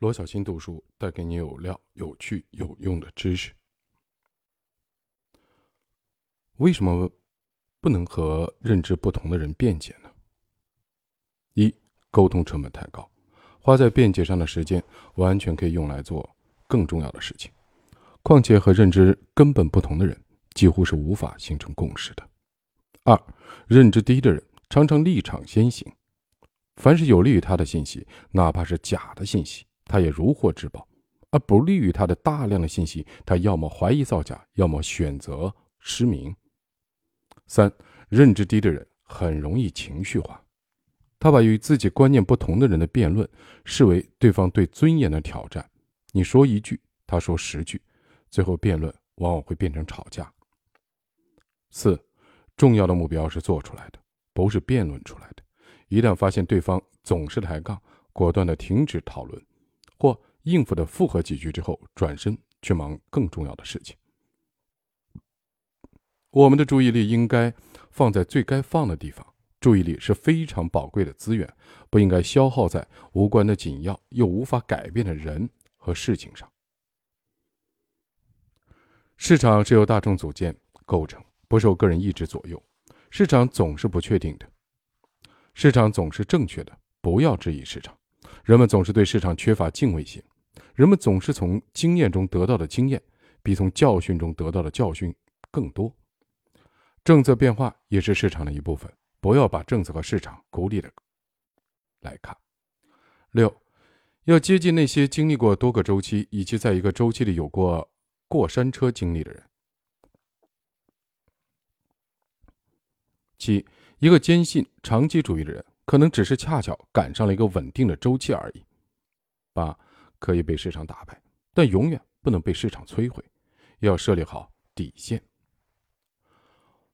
罗小新读书带给你有料、有趣、有用的知识。为什么不能和认知不同的人辩解呢？一、沟通成本太高，花在辩解上的时间完全可以用来做更重要的事情。况且和认知根本不同的人，几乎是无法形成共识的。二、认知低的人常常立场先行，凡是有利于他的信息，哪怕是假的信息。他也如获至宝，而不利于他的大量的信息，他要么怀疑造假，要么选择失明。三，认知低的人很容易情绪化，他把与自己观念不同的人的辩论视为对方对尊严的挑战。你说一句，他说十句，最后辩论往往会变成吵架。四，重要的目标是做出来的，不是辩论出来的。一旦发现对方总是抬杠，果断的停止讨论。或应付的附和几句之后，转身去忙更重要的事情。我们的注意力应该放在最该放的地方。注意力是非常宝贵的资源，不应该消耗在无关的紧要又无法改变的人和事情上。市场是由大众组建构成，不受个人意志左右。市场总是不确定的，市场总是正确的。不要质疑市场。人们总是对市场缺乏敬畏心，人们总是从经验中得到的经验比从教训中得到的教训更多。政策变化也是市场的一部分，不要把政策和市场孤立的来看。六，要接近那些经历过多个周期以及在一个周期里有过过山车经历的人。七，一个坚信长期主义的人。可能只是恰巧赶上了一个稳定的周期而已。八，可以被市场打败，但永远不能被市场摧毁。要设立好底线。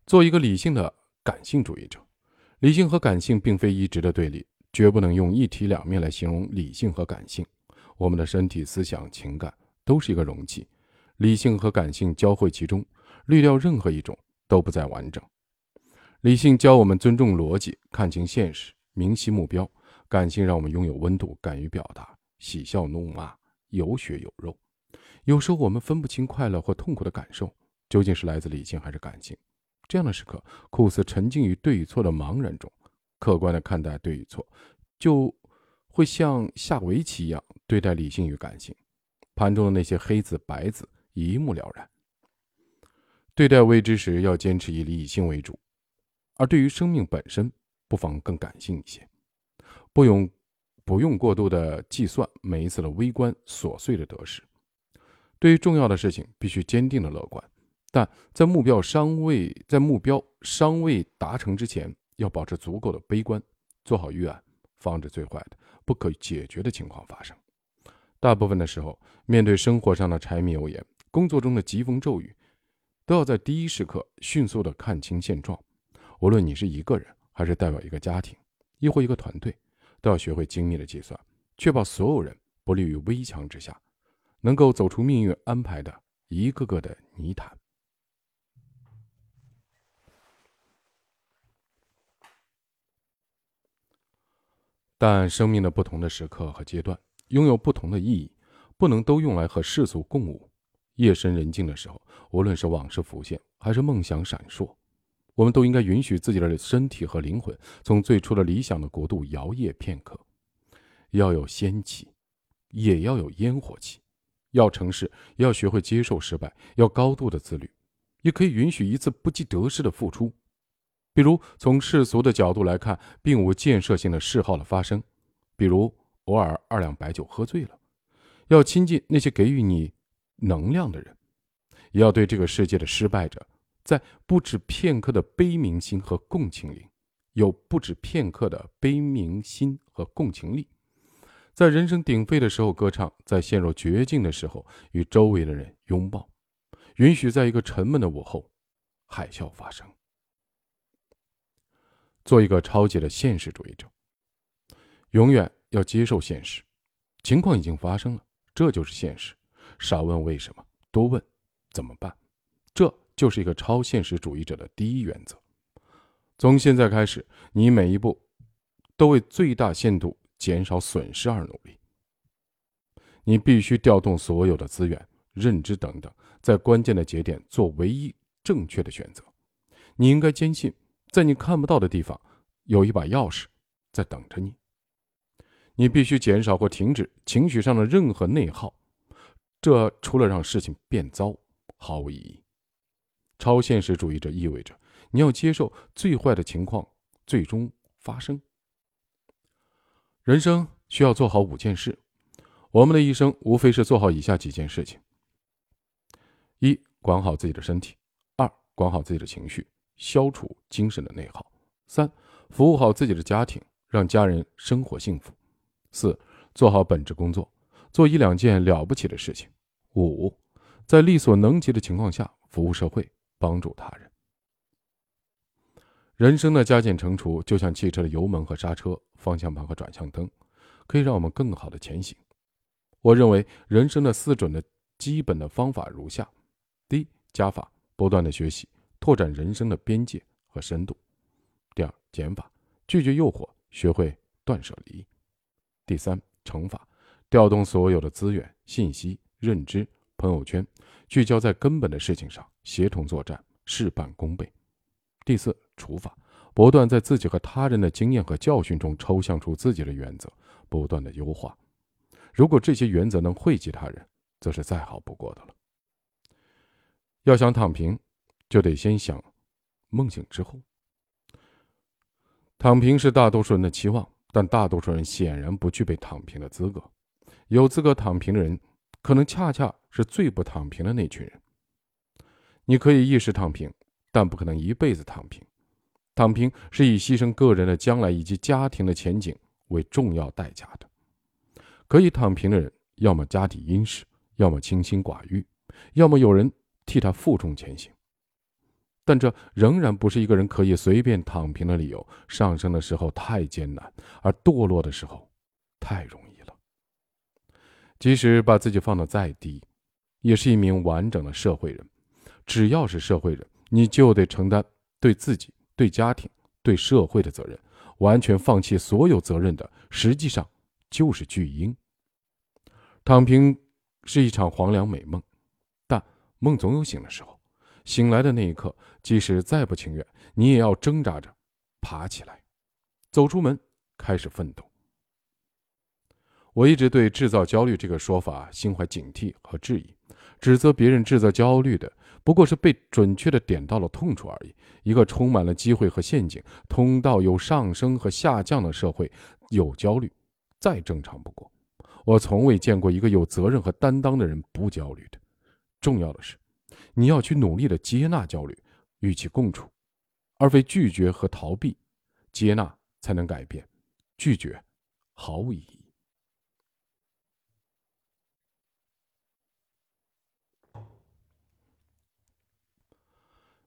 做一个理性的感性主义者，理性和感性并非一直的对立，绝不能用一体两面来形容理性和感性。我们的身体、思想、情感都是一个容器，理性和感性交汇其中，滤掉任何一种都不再完整。理性教我们尊重逻辑，看清现实。明晰目标，感性让我们拥有温度，敢于表达，喜笑怒骂，有血有肉。有时候我们分不清快乐或痛苦的感受究竟是来自理性还是感性。这样的时刻，酷似沉浸于对与错的茫然中，客观的看待对与错，就会像下围棋一样对待理性与感性。盘中的那些黑子白子一目了然。对待未知时，要坚持以理性为主，而对于生命本身。不妨更感性一些，不用不用过度的计算每一次的微观琐碎的得失。对于重要的事情，必须坚定的乐观，但在目标尚未在目标尚未达成之前，要保持足够的悲观，做好预案，防止最坏的不可解决的情况发生。大部分的时候，面对生活上的柴米油盐，工作中的疾风骤雨，都要在第一时刻迅速的看清现状。无论你是一个人。还是代表一个家庭，亦或一个团队，都要学会精密的计算，确保所有人不立于危墙之下，能够走出命运安排的一个个的泥潭。但生命的不同的时刻和阶段，拥有不同的意义，不能都用来和世俗共舞。夜深人静的时候，无论是往事浮现，还是梦想闪烁。我们都应该允许自己的身体和灵魂从最初的理想的国度摇曳片刻，要有仙气，也要有烟火气；要成事，也要学会接受失败，要高度的自律，也可以允许一次不计得失的付出。比如从世俗的角度来看，并无建设性的嗜好的发生，比如偶尔二两白酒喝醉了。要亲近那些给予你能量的人，也要对这个世界的失败者。在不止片刻的悲悯心和共情里，有不止片刻的悲悯心和共情力。在人声鼎沸的时候歌唱，在陷入绝境的时候与周围的人拥抱，允许在一个沉闷的午后，海啸发生。做一个超级的现实主义者，永远要接受现实。情况已经发生了，这就是现实。少问为什么，多问怎么办。这。就是一个超现实主义者的第一原则。从现在开始，你每一步都为最大限度减少损失而努力。你必须调动所有的资源、认知等等，在关键的节点做唯一正确的选择。你应该坚信，在你看不到的地方，有一把钥匙在等着你。你必须减少或停止情绪上的任何内耗，这除了让事情变糟，毫无意义。超现实主义者意味着你要接受最坏的情况最终发生。人生需要做好五件事，我们的一生无非是做好以下几件事情：一、管好自己的身体；二、管好自己的情绪，消除精神的内耗；三、服务好自己的家庭，让家人生活幸福。四，做好本职工作，做一两件了不起的事情。五，在力所能及的情况下服务社会，帮助他人。人生的加减乘除，就像汽车的油门和刹车、方向盘和转向灯，可以让我们更好的前行。我认为人生的四准的基本的方法如下：第一，加法，不断的学习，拓展人生的边界和深度；第二，减法，拒绝诱惑，学会断舍离。第三，乘法，调动所有的资源、信息、认知、朋友圈，聚焦在根本的事情上，协同作战，事半功倍。第四，除法，不断在自己和他人的经验和教训中抽象出自己的原则，不断的优化。如果这些原则能惠及他人，则是再好不过的了。要想躺平，就得先想梦醒之后。躺平是大多数人的期望。但大多数人显然不具备躺平的资格，有资格躺平的人，可能恰恰是最不躺平的那群人。你可以一时躺平，但不可能一辈子躺平。躺平是以牺牲个人的将来以及家庭的前景为重要代价的。可以躺平的人，要么家底殷实，要么清心寡欲，要么有人替他负重前行。但这仍然不是一个人可以随便躺平的理由。上升的时候太艰难，而堕落的时候太容易了。即使把自己放得再低，也是一名完整的社会人。只要是社会人，你就得承担对自己、对家庭、对社会的责任。完全放弃所有责任的，实际上就是巨婴。躺平是一场黄粱美梦，但梦总有醒的时候。醒来的那一刻，即使再不情愿，你也要挣扎着爬起来，走出门，开始奋斗。我一直对制造焦虑这个说法心怀警惕和质疑，指责别人制造焦虑的不过是被准确的点到了痛处而已。一个充满了机会和陷阱、通道有上升和下降的社会，有焦虑再正常不过。我从未见过一个有责任和担当的人不焦虑的。重要的是。你要去努力的接纳焦虑，与其共处，而非拒绝和逃避。接纳才能改变，拒绝毫无意义。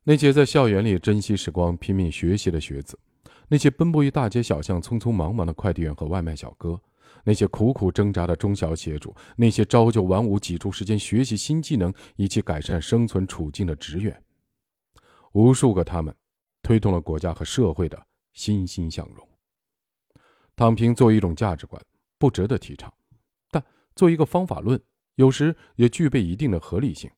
那些在校园里珍惜时光、拼命学习的学子，那些奔波于大街小巷、匆匆忙忙的快递员和外卖小哥。那些苦苦挣扎的中小企业主，那些朝九晚五挤出时间学习新技能以及改善生存处境的职员，无数个他们，推动了国家和社会的欣欣向荣。躺平作为一种价值观，不值得提倡，但作为一个方法论，有时也具备一定的合理性。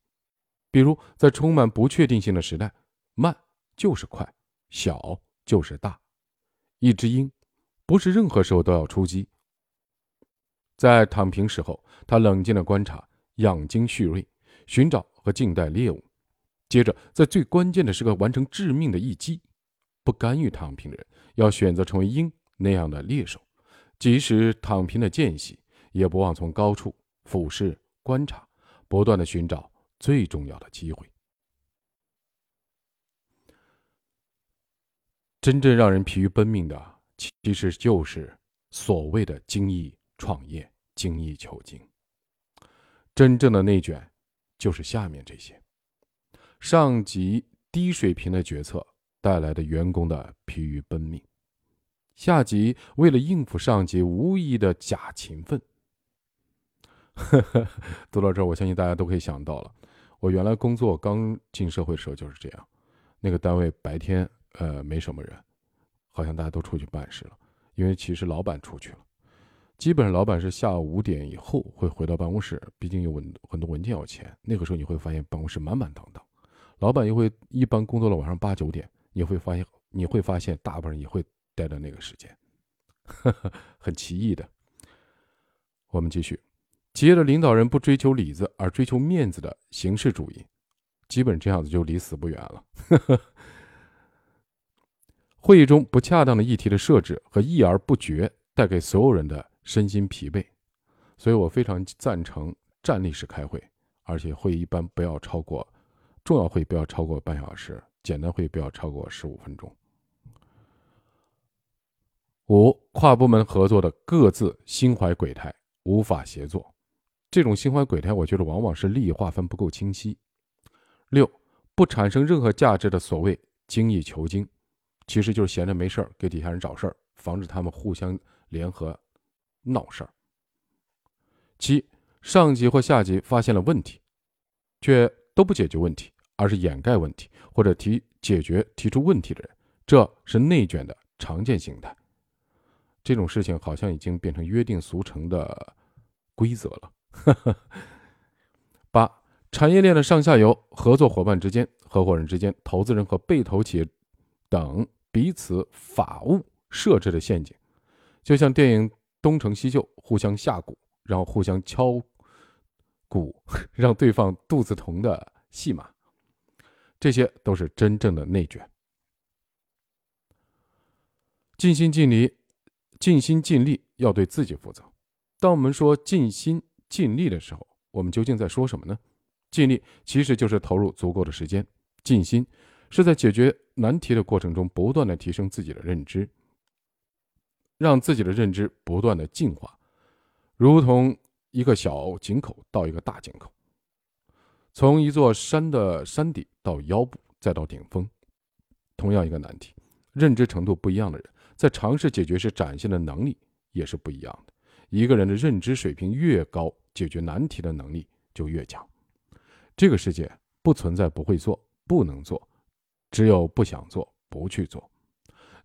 比如，在充满不确定性的时代，慢就是快，小就是大。一只鹰，不是任何时候都要出击。在躺平时候，他冷静的观察，养精蓄锐，寻找和静待猎物。接着，在最关键的时刻完成致命的一击。不甘于躺平的人，要选择成为鹰那样的猎手，即使躺平的间隙，也不忘从高处俯视观察，不断的寻找最重要的机会。真正让人疲于奔命的，其实就是所谓的精益。创业精益求精，真正的内卷，就是下面这些：上级低水平的决策带来的员工的疲于奔命；下级为了应付上级无意的假勤奋。呵 呵读到这儿，我相信大家都可以想到了，我原来工作刚进社会的时候就是这样，那个单位白天呃没什么人，好像大家都出去办事了，因为其实老板出去了。基本上老板是下午五点以后会回到办公室，毕竟有文很多文件要签。那个时候你会发现办公室满满当当，老板又会一般工作到晚上八九点，你会发现你会发现大部分人也会待到那个时间，很奇异的。我们继续，企业的领导人不追求里子而追求面子的形式主义，基本这样子就离死不远了。会议中不恰当的议题的设置和议而不决，带给所有人的。身心疲惫，所以我非常赞成站立式开会，而且会议一般不要超过重要会议不要超过半小时，简单会议不要超过十五分钟。五跨部门合作的各自心怀鬼胎，无法协作，这种心怀鬼胎，我觉得往往是利益划分不够清晰。六不产生任何价值的所谓精益求精，其实就是闲着没事儿给底下人找事儿，防止他们互相联合。闹事儿。七，上级或下级发现了问题，却都不解决问题，而是掩盖问题或者提解决提出问题的人，这是内卷的常见形态。这种事情好像已经变成约定俗成的规则了。八，产业链的上下游、合作伙伴之间、合伙人之间、投资人和被投企业等彼此法务设置的陷阱，就像电影。东成西就，互相下蛊，然后互相敲鼓，让对方肚子疼的戏码，这些都是真正的内卷。尽心尽力，尽心尽力要对自己负责。当我们说尽心尽力的时候，我们究竟在说什么呢？尽力其实就是投入足够的时间，尽心是在解决难题的过程中不断的提升自己的认知。让自己的认知不断的进化，如同一个小井口到一个大井口，从一座山的山底到腰部，再到顶峰。同样一个难题，认知程度不一样的人，在尝试解决时展现的能力也是不一样的。一个人的认知水平越高，解决难题的能力就越强。这个世界不存在不会做、不能做，只有不想做、不去做。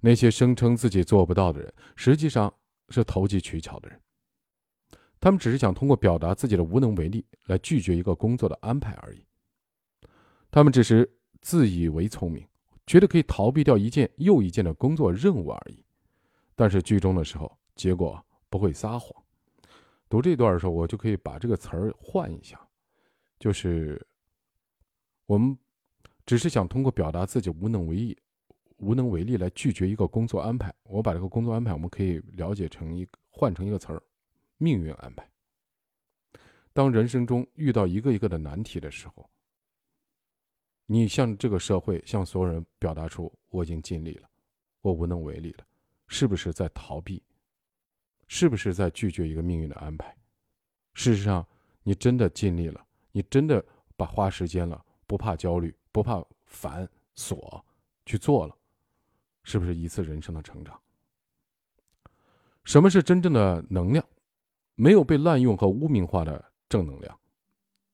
那些声称自己做不到的人，实际上是投机取巧的人。他们只是想通过表达自己的无能为力来拒绝一个工作的安排而已。他们只是自以为聪明，觉得可以逃避掉一件又一件的工作任务而已。但是剧中的时候，结果不会撒谎。读这段的时候，我就可以把这个词儿换一下，就是我们只是想通过表达自己无能为力。无能为力来拒绝一个工作安排，我把这个工作安排，我们可以了解成一换成一个词儿，命运安排。当人生中遇到一个一个的难题的时候，你向这个社会，向所有人表达出我已经尽力了，我无能为力了，是不是在逃避？是不是在拒绝一个命运的安排？事实上，你真的尽力了，你真的把花时间了，不怕焦虑，不怕繁琐，去做了。是不是一次人生的成长？什么是真正的能量？没有被滥用和污名化的正能量，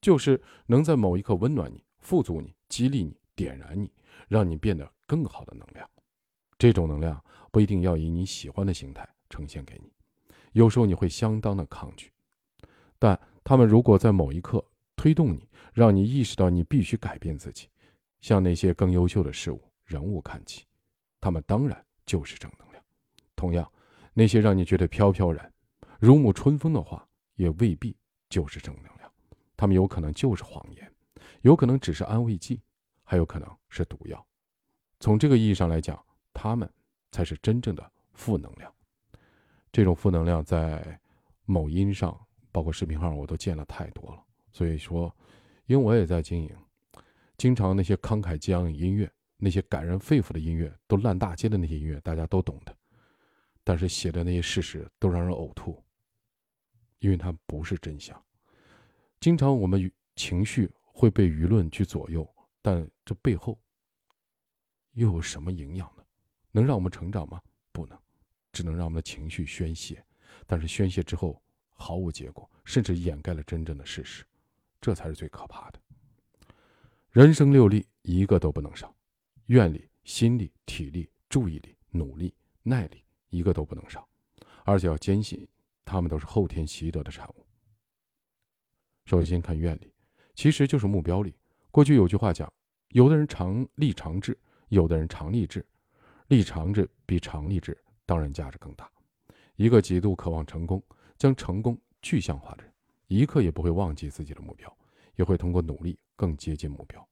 就是能在某一刻温暖你、富足你、激励你、点燃你，让你变得更好的能量。这种能量不一定要以你喜欢的形态呈现给你，有时候你会相当的抗拒。但他们如果在某一刻推动你，让你意识到你必须改变自己，向那些更优秀的事物、人物看齐。他们当然就是正能量。同样，那些让你觉得飘飘然、如沐春风的话，也未必就是正能量。他们有可能就是谎言，有可能只是安慰剂，还有可能是毒药。从这个意义上来讲，他们才是真正的负能量。这种负能量在某音上，包括视频号，我都见了太多了。所以说，因为我也在经营，经常那些慷慨激昂的音乐。那些感人肺腑的音乐，都烂大街的那些音乐，大家都懂的。但是写的那些事实都让人呕吐，因为它不是真相。经常我们情绪会被舆论去左右，但这背后又有什么营养呢？能让我们成长吗？不能，只能让我们的情绪宣泄。但是宣泄之后毫无结果，甚至掩盖了真正的事实，这才是最可怕的。人生六力，一个都不能少。愿力、心力、体力、注意力、努力、耐力，一个都不能少，而且要坚信，他们都是后天习得的产物。首先看愿力，其实就是目标力。过去有句话讲，有的人常立长志，有的人常立志。立长志比常立志当然价值更大。一个极度渴望成功、将成功具象化的人，一刻也不会忘记自己的目标，也会通过努力更接近目标。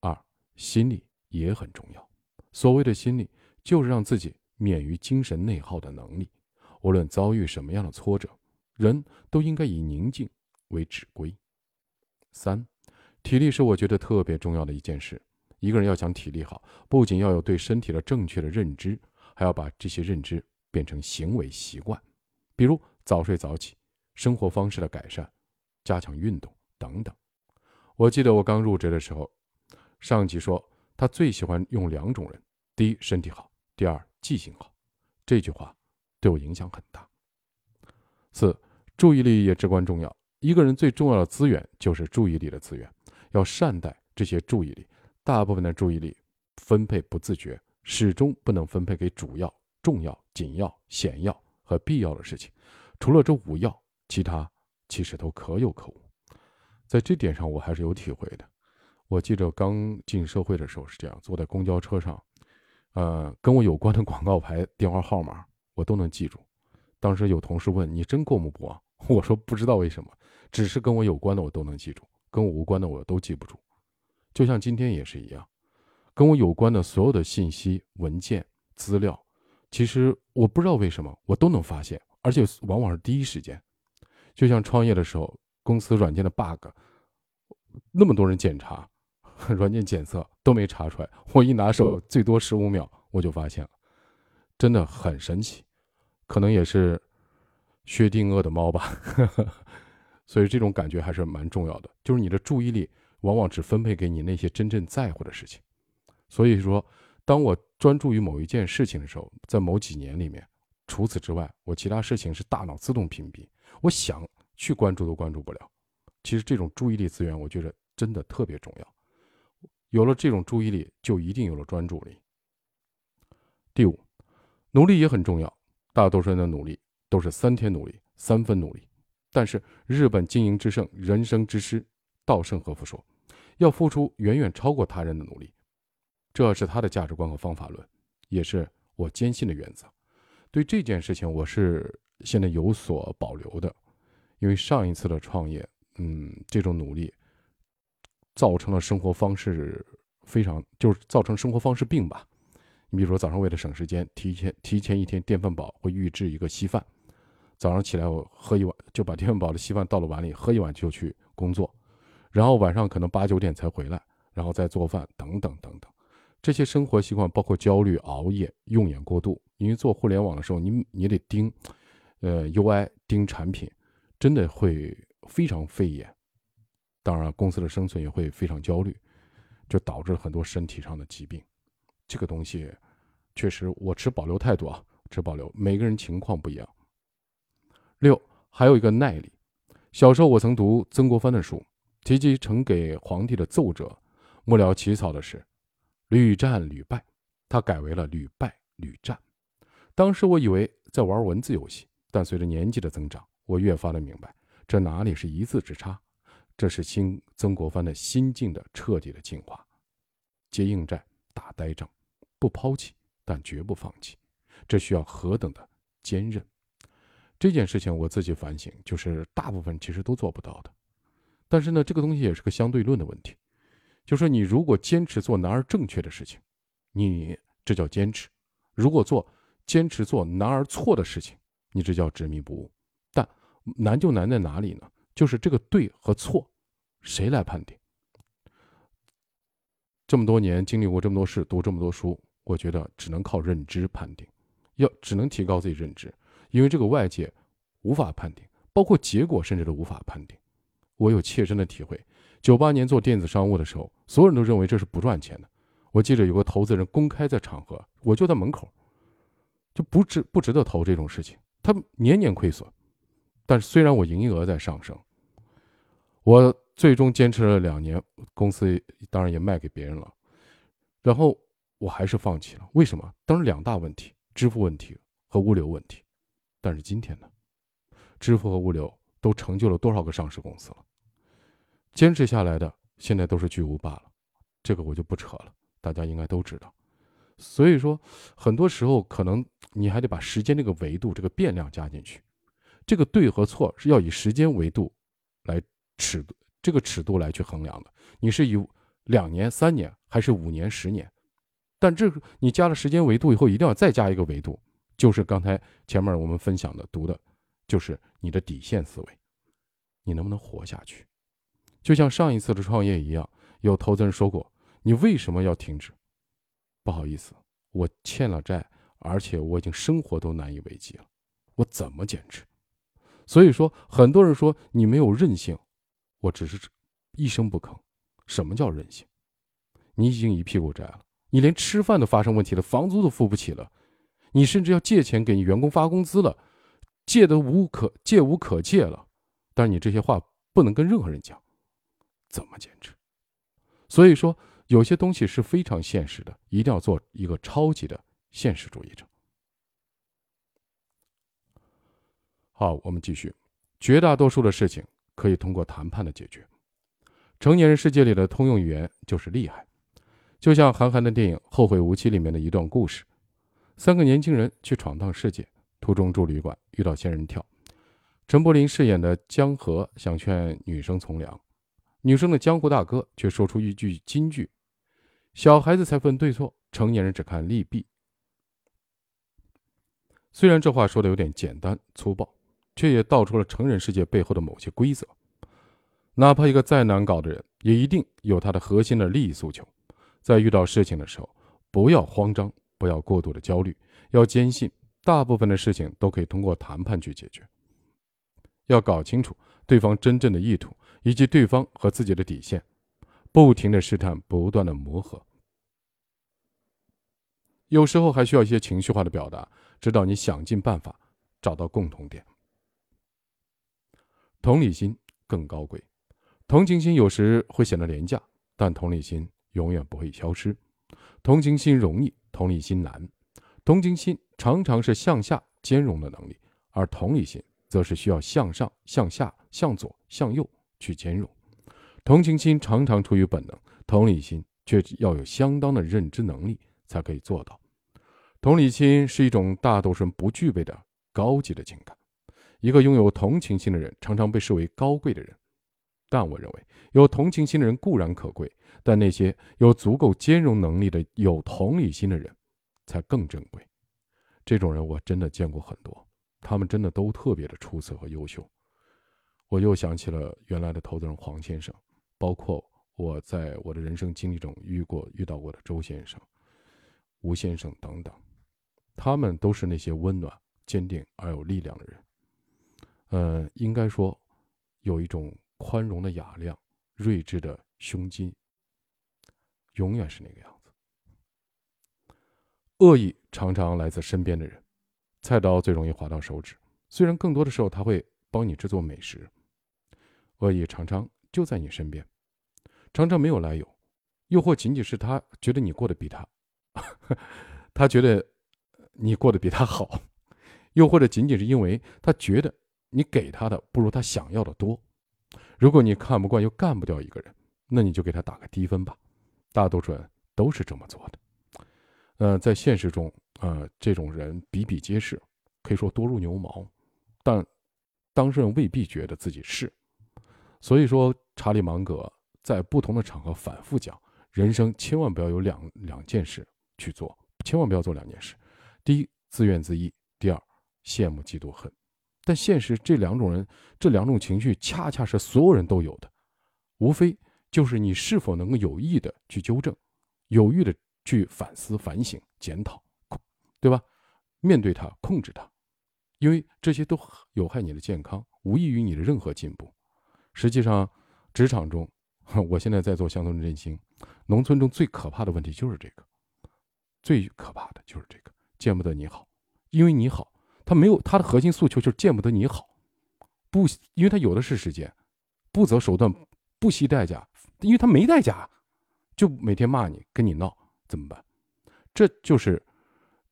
二，心力也很重要。所谓的心力，就是让自己免于精神内耗的能力。无论遭遇什么样的挫折，人都应该以宁静为指归。三，体力是我觉得特别重要的一件事。一个人要想体力好，不仅要有对身体的正确的认知，还要把这些认知变成行为习惯，比如早睡早起、生活方式的改善、加强运动等等。我记得我刚入职的时候，上级说他最喜欢用两种人：第一，身体好；第二，记性好。这句话对我影响很大。四，注意力也至关重要。一个人最重要的资源就是注意力的资源，要善待这些注意力。大部分的注意力分配不自觉，始终不能分配给主要、重要、紧要、显要和必要的事情。除了这五要，其他其实都可有可无。在这点上，我还是有体会的。我记着刚进社会的时候是这样，坐在公交车上，呃，跟我有关的广告牌、电话号码我都能记住。当时有同事问：“你真过目不忘？”我说：“不知道为什么，只是跟我有关的我都能记住，跟我无关的我都记不住。”就像今天也是一样，跟我有关的所有的信息、文件、资料，其实我不知道为什么我都能发现，而且往往是第一时间。就像创业的时候，公司软件的 bug，那么多人检查，软件检测都没查出来，我一拿手，最多十五秒我就发现了，真的很神奇。可能也是薛定谔的猫吧，所以这种感觉还是蛮重要的，就是你的注意力。往往只分配给你那些真正在乎的事情，所以说，当我专注于某一件事情的时候，在某几年里面，除此之外，我其他事情是大脑自动屏蔽，我想去关注都关注不了。其实这种注意力资源，我觉得真的特别重要。有了这种注意力，就一定有了专注力。第五，努力也很重要。大多数人的努力都是三天努力，三分努力，但是日本经营之圣，人生之师。稻盛和夫说：“要付出远远超过他人的努力，这是他的价值观和方法论，也是我坚信的原则。对这件事情，我是现在有所保留的，因为上一次的创业，嗯，这种努力造成了生活方式非常，就是造成生活方式病吧。你比如说，早上为了省时间，提前提前一天电饭煲会预制一个稀饭，早上起来我喝一碗，就把电饭煲的稀饭倒到碗里，喝一碗就去工作。”然后晚上可能八九点才回来，然后再做饭，等等等等，这些生活习惯包括焦虑、熬夜、用眼过度。因为做互联网的时候，你你得盯，呃，UI 盯产品，真的会非常费眼。当然，公司的生存也会非常焦虑，就导致很多身体上的疾病。这个东西确实我持保留态度啊，持保留。每个人情况不一样。六，还有一个耐力。小时候我曾读曾国藩的书。提及呈给皇帝的奏折，幕僚起草的是“屡战屡败”，他改为了“屡败屡战”。当时我以为在玩文字游戏，但随着年纪的增长，我越发的明白，这哪里是一字之差，这是新曾国藩的心境的彻底的进化。接硬战，打呆仗，不抛弃，但绝不放弃，这需要何等的坚韧！这件事情我自己反省，就是大部分其实都做不到的。但是呢，这个东西也是个相对论的问题，就说你如果坚持做难而正确的事情，你这叫坚持；如果做坚持做难而错的事情，你这叫执迷不悟。难就难在哪里呢？就是这个对和错，谁来判定？这么多年经历过这么多事，读这么多书，我觉得只能靠认知判定，要只能提高自己认知，因为这个外界无法判定，包括结果甚至都无法判定。我有切身的体会，九八年做电子商务的时候，所有人都认为这是不赚钱的。我记得有个投资人公开在场合，我就在门口，就不值不值得投这种事情。他年年亏损，但是虽然我营业额在上升，我最终坚持了两年，公司当然也卖给别人了，然后我还是放弃了。为什么？当时两大问题：支付问题和物流问题。但是今天呢，支付和物流都成就了多少个上市公司了。坚持下来的现在都是巨无霸了，这个我就不扯了，大家应该都知道。所以说，很多时候可能你还得把时间这个维度、这个变量加进去。这个对和错是要以时间维度来尺度，这个尺度来去衡量的。你是以两年、三年还是五年、十年？但这个你加了时间维度以后，一定要再加一个维度，就是刚才前面我们分享的读的，就是你的底线思维，你能不能活下去？就像上一次的创业一样，有投资人说过，你为什么要停止？不好意思，我欠了债，而且我已经生活都难以为继了，我怎么坚持？所以说，很多人说你没有韧性，我只是一声不吭。什么叫韧性？你已经一屁股债了，你连吃饭都发生问题了，房租都付不起了，你甚至要借钱给你员工发工资了，借的无可借无可借了。但是你这些话不能跟任何人讲，怎么坚持？所以说。有些东西是非常现实的，一定要做一个超级的现实主义者。好，我们继续。绝大多数的事情可以通过谈判的解决。成年人世界里的通用语言就是厉害。就像韩寒的电影《后会无期》里面的一段故事：三个年轻人去闯荡世界，途中住旅馆，遇到仙人跳。陈柏霖饰演的江河想劝女生从良，女生的江湖大哥却说出一句金句。小孩子才分对错，成年人只看利弊。虽然这话说的有点简单粗暴，却也道出了成人世界背后的某些规则。哪怕一个再难搞的人，也一定有他的核心的利益诉求。在遇到事情的时候，不要慌张，不要过度的焦虑，要坚信大部分的事情都可以通过谈判去解决。要搞清楚对方真正的意图，以及对方和自己的底线。不停的试探，不断的磨合，有时候还需要一些情绪化的表达，直到你想尽办法找到共同点。同理心更高贵，同情心有时会显得廉价，但同理心永远不会消失。同情心容易，同理心难。同情心常常是向下兼容的能力，而同理心则是需要向上、向下、向左、向右去兼容。同情心常常出于本能，同理心却要有相当的认知能力才可以做到。同理心是一种大多数人不具备的高级的情感。一个拥有同情心的人，常常被视为高贵的人。但我认为，有同情心的人固然可贵，但那些有足够兼容能力的有同理心的人，才更珍贵。这种人我真的见过很多，他们真的都特别的出色和优秀。我又想起了原来的投资人黄先生。包括我在我的人生经历中遇过、遇到过的周先生、吴先生等等，他们都是那些温暖、坚定而有力量的人。呃，应该说，有一种宽容的雅量、睿智的胸襟，永远是那个样子。恶意常常来自身边的人，菜刀最容易划到手指，虽然更多的时候他会帮你制作美食，恶意常常。就在你身边，常常没有来由，又或仅仅是他觉得你过得比他，他觉得你过得比他好，又或者仅仅是因为他觉得你给他的不如他想要的多。如果你看不惯又干不掉一个人，那你就给他打个低分吧。大多数人都是这么做的。呃，在现实中，呃，这种人比比皆是，可以说多如牛毛，但当事人未必觉得自己是。所以说。查理芒格在不同的场合反复讲：人生千万不要有两两件事去做，千万不要做两件事。第一，自怨自艾；第二，羡慕嫉妒恨。但现实这两种人，这两种情绪恰恰是所有人都有的，无非就是你是否能够有意的去纠正，有意的去反思、反省、检讨，对吧？面对它，控制它，因为这些都有害你的健康，无益于你的任何进步。实际上。职场中，我现在在做乡村振兴，农村中最可怕的问题就是这个，最可怕的就是这个，见不得你好，因为你好，他没有他的核心诉求就是见不得你好，不，因为他有的是时间，不择手段，不惜代价，因为他没代价，就每天骂你，跟你闹，怎么办？这就是，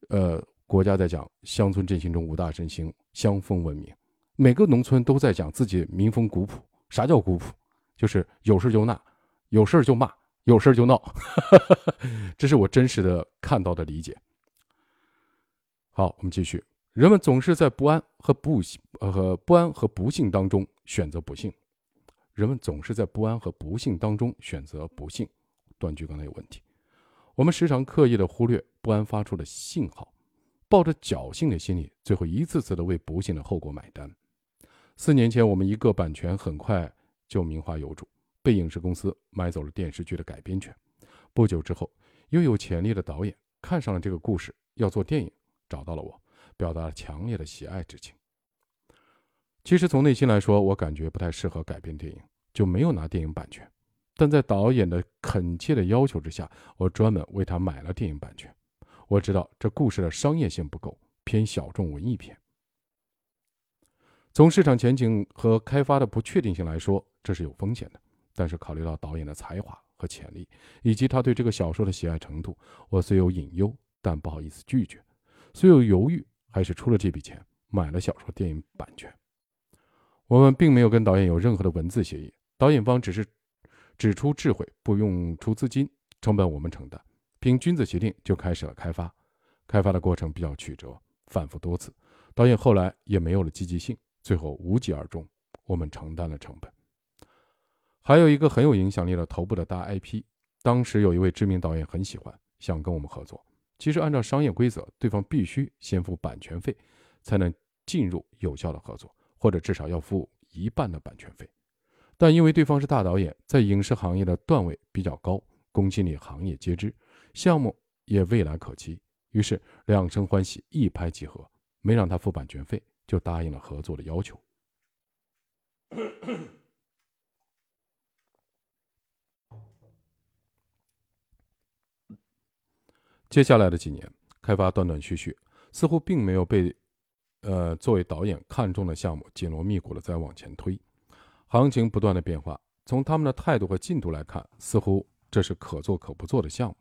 呃，国家在讲乡村振兴中五大振兴：乡风文明，每个农村都在讲自己民风古朴。啥叫古朴？就是有事就闹，有事就骂，有事就闹。这是我真实的看到的理解。好，我们继续。人们总是在不安和不幸呃和不安和不幸当中选择不幸。人们总是在不安和不幸当中选择不幸。断句刚才有问题。我们时常刻意的忽略不安发出的信号，抱着侥幸的心理，最后一次次的为不幸的后果买单。四年前，我们一个版权很快就名花有主，被影视公司买走了电视剧的改编权。不久之后，又有潜力的导演看上了这个故事，要做电影，找到了我，表达了强烈的喜爱之情。其实从内心来说，我感觉不太适合改编电影，就没有拿电影版权。但在导演的恳切的要求之下，我专门为他买了电影版权。我知道这故事的商业性不够，偏小众文艺片。从市场前景和开发的不确定性来说，这是有风险的。但是考虑到导演的才华和潜力，以及他对这个小说的喜爱程度，我虽有隐忧，但不好意思拒绝。虽有犹豫，还是出了这笔钱买了小说电影版权。我们并没有跟导演有任何的文字协议，导演方只是只出智慧，不用出资金，成本我们承担。凭君子协定就开始了开发，开发的过程比较曲折，反复多次，导演后来也没有了积极性。最后无疾而终，我们承担了成本。还有一个很有影响力的头部的大 IP，当时有一位知名导演很喜欢，想跟我们合作。其实按照商业规则，对方必须先付版权费，才能进入有效的合作，或者至少要付一半的版权费。但因为对方是大导演，在影视行业的段位比较高，公信力行业皆知，项目也未来可期，于是两生欢喜，一拍即合，没让他付版权费。就答应了合作的要求。接下来的几年，开发断断续续，似乎并没有被，呃，作为导演看中的项目紧锣密鼓的在往前推。行情不断的变化，从他们的态度和进度来看，似乎这是可做可不做的项目。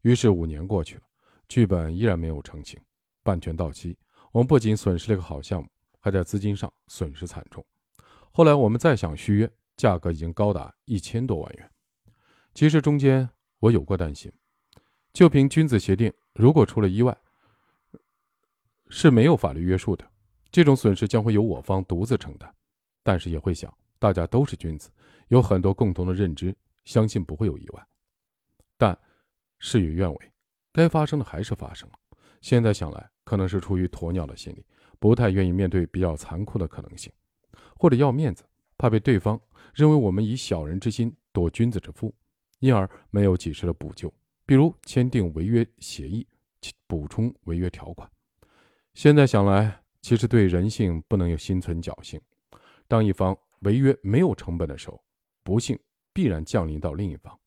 于是五年过去了，剧本依然没有成型，版权到期。我们不仅损失了一个好项目，还在资金上损失惨重。后来我们再想续约，价格已经高达一千多万元。其实中间我有过担心，就凭君子协定，如果出了意外，是没有法律约束的，这种损失将会由我方独自承担。但是也会想，大家都是君子，有很多共同的认知，相信不会有意外。但事与愿违，该发生的还是发生了。现在想来。可能是出于鸵鸟的心理，不太愿意面对比较残酷的可能性，或者要面子，怕被对方认为我们以小人之心夺君子之腹，因而没有及时的补救，比如签订违约协议，补充违约条款。现在想来，其实对人性不能有心存侥幸。当一方违约没有成本的时候，不幸必然降临到另一方。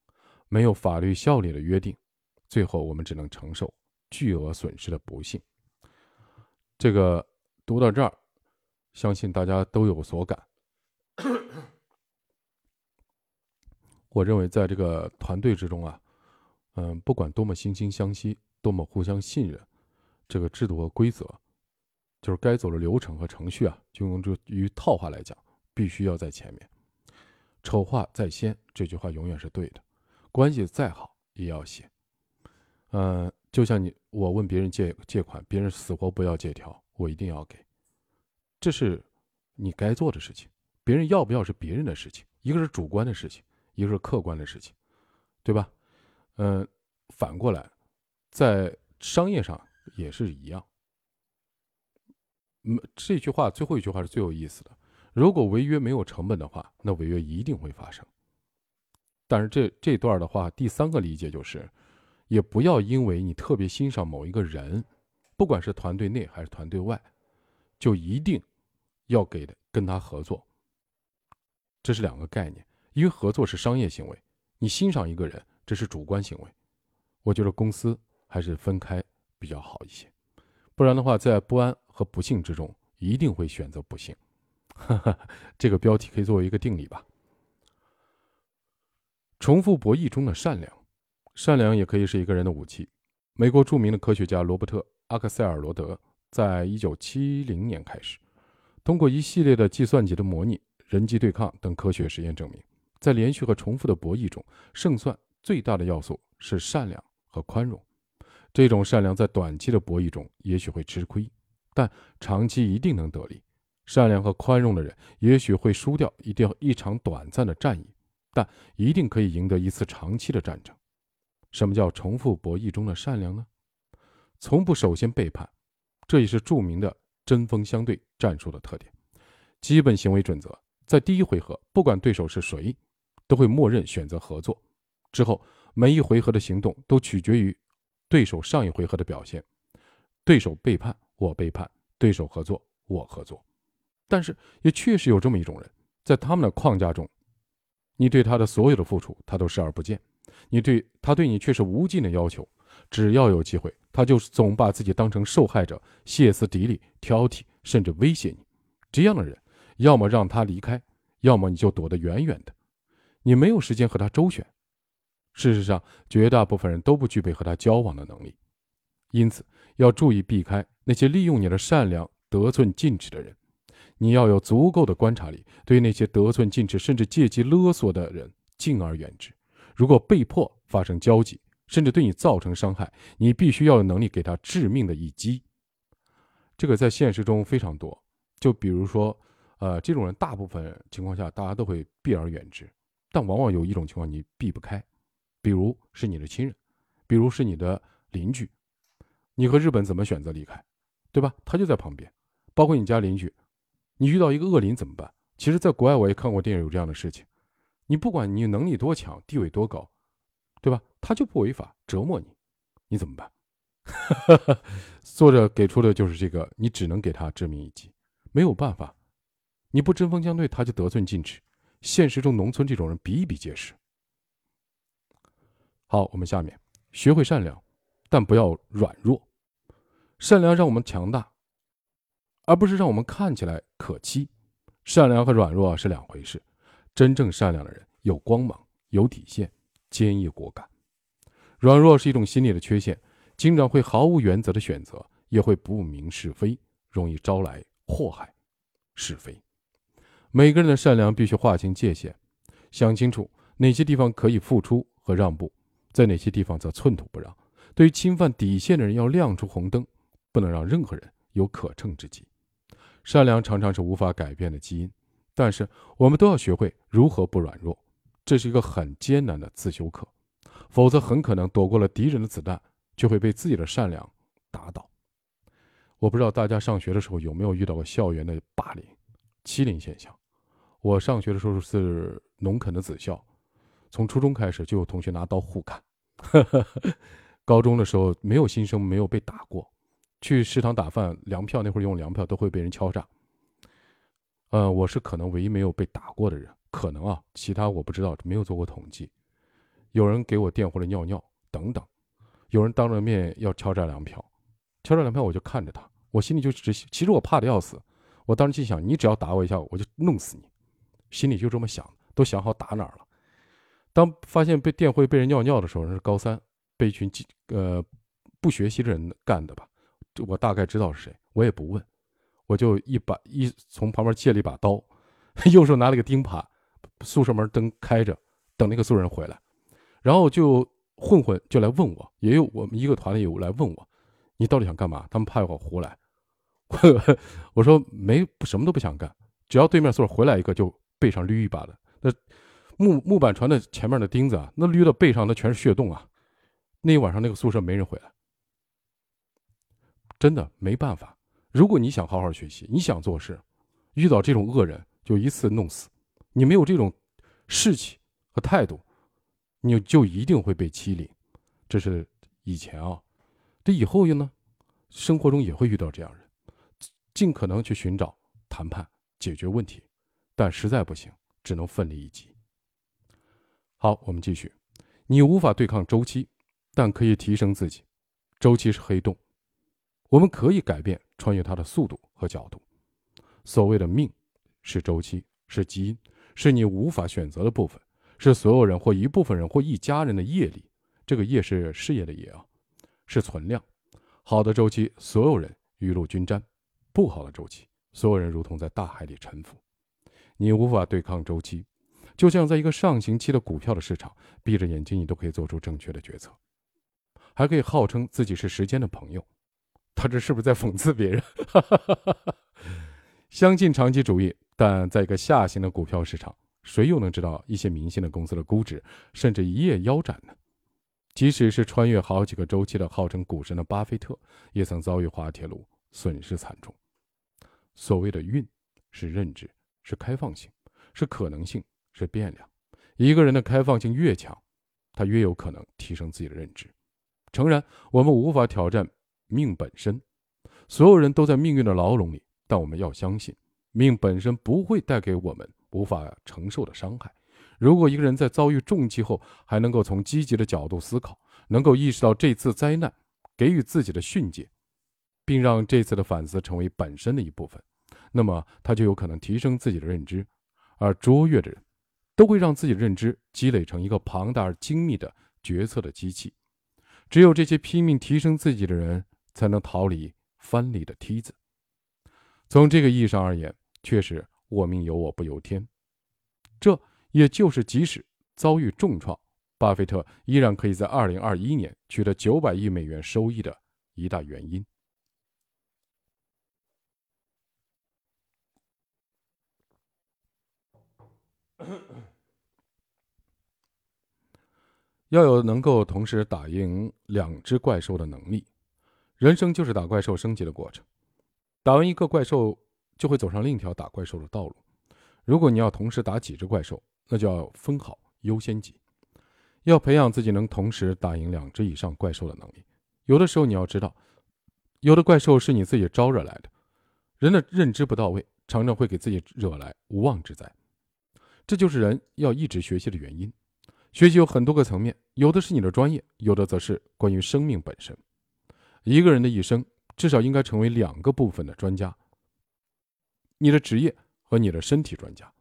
没有法律效力的约定，最后我们只能承受巨额损失的不幸。这个读到这儿，相信大家都有所感。我认为，在这个团队之中啊，嗯，不管多么惺惺相惜，多么互相信任，这个制度和规则，就是该走的流程和程序啊，就用这于套话来讲，必须要在前面。丑话在先，这句话永远是对的。关系再好，也要写。嗯。就像你，我问别人借借款，别人死活不要借条，我一定要给，这是你该做的事情。别人要不要是别人的事情，一个是主观的事情，一个是客观的事情，对吧？嗯，反过来，在商业上也是一样。嗯，这句话最后一句话是最有意思的。如果违约没有成本的话，那违约一定会发生。但是这这段的话，第三个理解就是。也不要因为你特别欣赏某一个人，不管是团队内还是团队外，就一定要给跟他合作。这是两个概念，因为合作是商业行为，你欣赏一个人这是主观行为。我觉得公司还是分开比较好一些，不然的话，在不安和不幸之中，一定会选择不幸。这个标题可以作为一个定理吧。重复博弈中的善良。善良也可以是一个人的武器。美国著名的科学家罗伯特·阿克塞尔罗德在一九七零年开始通过一系列的计算机的模拟、人机对抗等科学实验证明，在连续和重复的博弈中，胜算最大的要素是善良和宽容。这种善良在短期的博弈中也许会吃亏，但长期一定能得利。善良和宽容的人也许会输掉一掉一场短暂的战役，但一定可以赢得一次长期的战争。什么叫重复博弈中的善良呢？从不首先背叛，这也是著名的针锋相对战术的特点。基本行为准则在第一回合，不管对手是谁，都会默认选择合作。之后每一回合的行动都取决于。对手上一回合的表现，对手背叛我背叛，对手合作我合作，但是也确实有这么一种人，在他们的框架中，你对他的所有的付出，他都视而不见；你对他对你却是无尽的要求，只要有机会，他就总把自己当成受害者，歇斯底里、挑剔，甚至威胁你。这样的人，要么让他离开，要么你就躲得远远的，你没有时间和他周旋。事实上，绝大部分人都不具备和他交往的能力，因此要注意避开那些利用你的善良得寸进尺的人。你要有足够的观察力，对那些得寸进尺甚至借机勒索的人敬而远之。如果被迫发生交集，甚至对你造成伤害，你必须要有能力给他致命的一击。这个在现实中非常多。就比如说，呃，这种人大部分情况下大家都会避而远之，但往往有一种情况你避不开。比如是你的亲人，比如是你的邻居，你和日本怎么选择离开，对吧？他就在旁边，包括你家邻居，你遇到一个恶邻怎么办？其实，在国外我也看过电影，有这样的事情。你不管你能力多强，地位多高，对吧？他就不违法折磨你，你怎么办？作者给出的就是这个，你只能给他致命一击，没有办法。你不针锋相对，他就得寸进尺。现实中，农村这种人比比皆是。好，我们下面学会善良，但不要软弱。善良让我们强大，而不是让我们看起来可欺。善良和软弱是两回事。真正善良的人有光芒，有底线，坚毅果敢。软弱是一种心理的缺陷，经常会毫无原则的选择，也会不明是非，容易招来祸害。是非。每个人的善良必须划清界限，想清楚哪些地方可以付出和让步。在哪些地方则寸土不让？对于侵犯底线的人，要亮出红灯，不能让任何人有可乘之机。善良常常是无法改变的基因，但是我们都要学会如何不软弱。这是一个很艰难的自修课，否则很可能躲过了敌人的子弹，却会被自己的善良打倒。我不知道大家上学的时候有没有遇到过校园的霸凌、欺凌现象。我上学的时候是农垦的子校。从初中开始就有同学拿刀互砍，高中的时候没有新生没有被打过，去食堂打饭粮票那会儿用粮票都会被人敲诈。呃，我是可能唯一没有被打过的人，可能啊，其他我不知道，没有做过统计。有人给我电或者尿尿等等，有人当着面要敲诈粮票，敲诈粮票我就看着他，我心里就只其实我怕的要死，我当时心想你只要打我一下我就弄死你，心里就这么想，都想好打哪儿了。当发现被电会被人尿尿的时候，是高三，被一群呃不学习的人干的吧？我大概知道是谁，我也不问，我就一把一从旁边借了一把刀，右手拿了个钉耙，宿舍门灯开着，等那个宿舍人回来，然后就混混就来问我，也有我们一个团的有来问我，你到底想干嘛？他们怕我胡来，我说没什么都不想干，只要对面宿舍回来一个，就背上捋一把的那。木木板船的前面的钉子啊，那捋到背上那全是血洞啊！那一晚上那个宿舍没人回来，真的没办法。如果你想好好学习，你想做事，遇到这种恶人就一次弄死。你没有这种士气和态度，你就一定会被欺凌。这是以前啊，这以后呢，生活中也会遇到这样人，尽可能去寻找谈判解决问题，但实在不行，只能奋力一击。好，我们继续。你无法对抗周期，但可以提升自己。周期是黑洞，我们可以改变穿越它的速度和角度。所谓的命，是周期，是基因，是你无法选择的部分，是所有人或一部分人或一家人的业力。这个业是事业的业啊，是存量。好的周期，所有人雨露均沾；不好的周期，所有人如同在大海里沉浮，你无法对抗周期，就像在一个上行期的股票的市场，闭着眼睛你都可以做出正确的决策，还可以号称自己是时间的朋友。他这是不是在讽刺别人？相信长期主义，但在一个下行的股票市场，谁又能知道一些明星的公司的估值甚至一夜腰斩呢？即使是穿越好几个周期的号称股神的巴菲特，也曾遭遇滑铁卢，损失惨重。所谓的运，是认知，是开放性，是可能性，是变量。一个人的开放性越强，他越有可能提升自己的认知。诚然，我们无法挑战命本身，所有人都在命运的牢笼里，但我们要相信，命本身不会带给我们无法承受的伤害。如果一个人在遭遇重击后，还能够从积极的角度思考，能够意识到这次灾难给予自己的训诫，并让这次的反思成为本身的一部分，那么他就有可能提升自己的认知。而卓越的人，都会让自己的认知积累成一个庞大而精密的决策的机器。只有这些拼命提升自己的人，才能逃离藩篱的梯子。从这个意义上而言，确实我命由我不由天。这。也就是即使遭遇重创，巴菲特依然可以在二零二一年取得九百亿美元收益的一大原因。要有能够同时打赢两只怪兽的能力，人生就是打怪兽升级的过程。打完一个怪兽，就会走上另一条打怪兽的道路。如果你要同时打几只怪兽，那就要分好优先级，要培养自己能同时打赢两只以上怪兽的能力。有的时候你要知道，有的怪兽是你自己招惹来的。人的认知不到位，常常会给自己惹来无妄之灾。这就是人要一直学习的原因。学习有很多个层面，有的是你的专业，有的则是关于生命本身。一个人的一生至少应该成为两个部分的专家：你的职业和你的身体专家。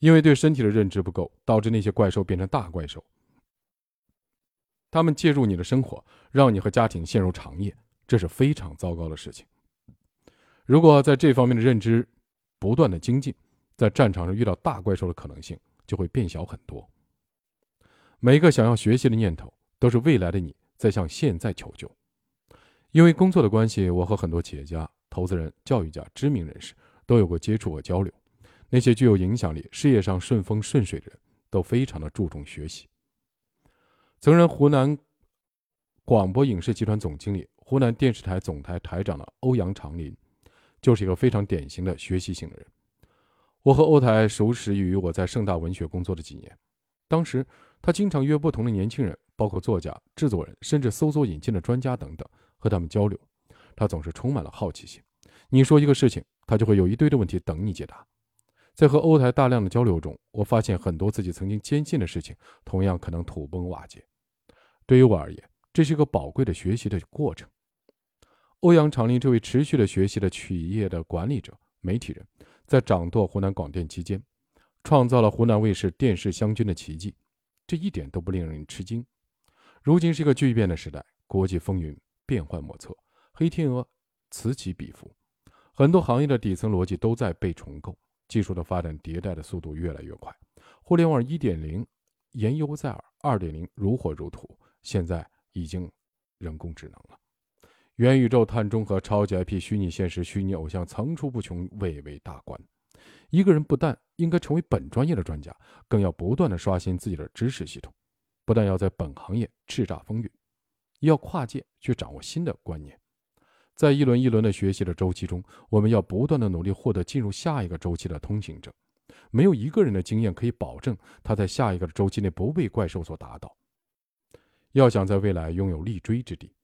因为对身体的认知不够，导致那些怪兽变成大怪兽。他们介入你的生活，让你和家庭陷入长夜，这是非常糟糕的事情。如果在这方面的认知不断的精进，在战场上遇到大怪兽的可能性就会变小很多。每一个想要学习的念头，都是未来的你在向现在求救。因为工作的关系，我和很多企业家、投资人、教育家、知名人士都有过接触和交流。那些具有影响力、事业上顺风顺水的人，都非常的注重学习。曾任湖南广播影视集团总经理、湖南电视台总台台长的欧阳长林，就是一个非常典型的学习型的人。我和欧台熟识于我在盛大文学工作的几年，当时他经常约不同的年轻人，包括作家、制作人，甚至搜索引进的专家等等，和他们交流。他总是充满了好奇心，你说一个事情，他就会有一堆的问题等你解答。在和欧台大量的交流中，我发现很多自己曾经坚信的事情，同样可能土崩瓦解。对于我而言，这是一个宝贵的学习的过程。欧阳长林这位持续的学习的企业的管理者、媒体人，在掌舵湖南广电期间，创造了湖南卫视电视湘军的奇迹，这一点都不令人吃惊。如今是一个巨变的时代，国际风云变幻莫测，黑天鹅此起彼伏，很多行业的底层逻辑都在被重构。技术的发展迭代的速度越来越快，互联网1.0言犹在耳，2.0如火如荼，现在已经人工智能了。元宇宙、碳中和、超级 IP、虚拟现实、虚拟偶像层出不穷，蔚为大观。一个人不但应该成为本专业的专家，更要不断的刷新自己的知识系统，不但要在本行业叱咤风云，也要跨界去掌握新的观念。在一轮一轮的学习的周期中，我们要不断的努力获得进入下一个周期的通行证。没有一个人的经验可以保证他在下一个周期内不被怪兽所打倒。要想在未来拥有立锥之地，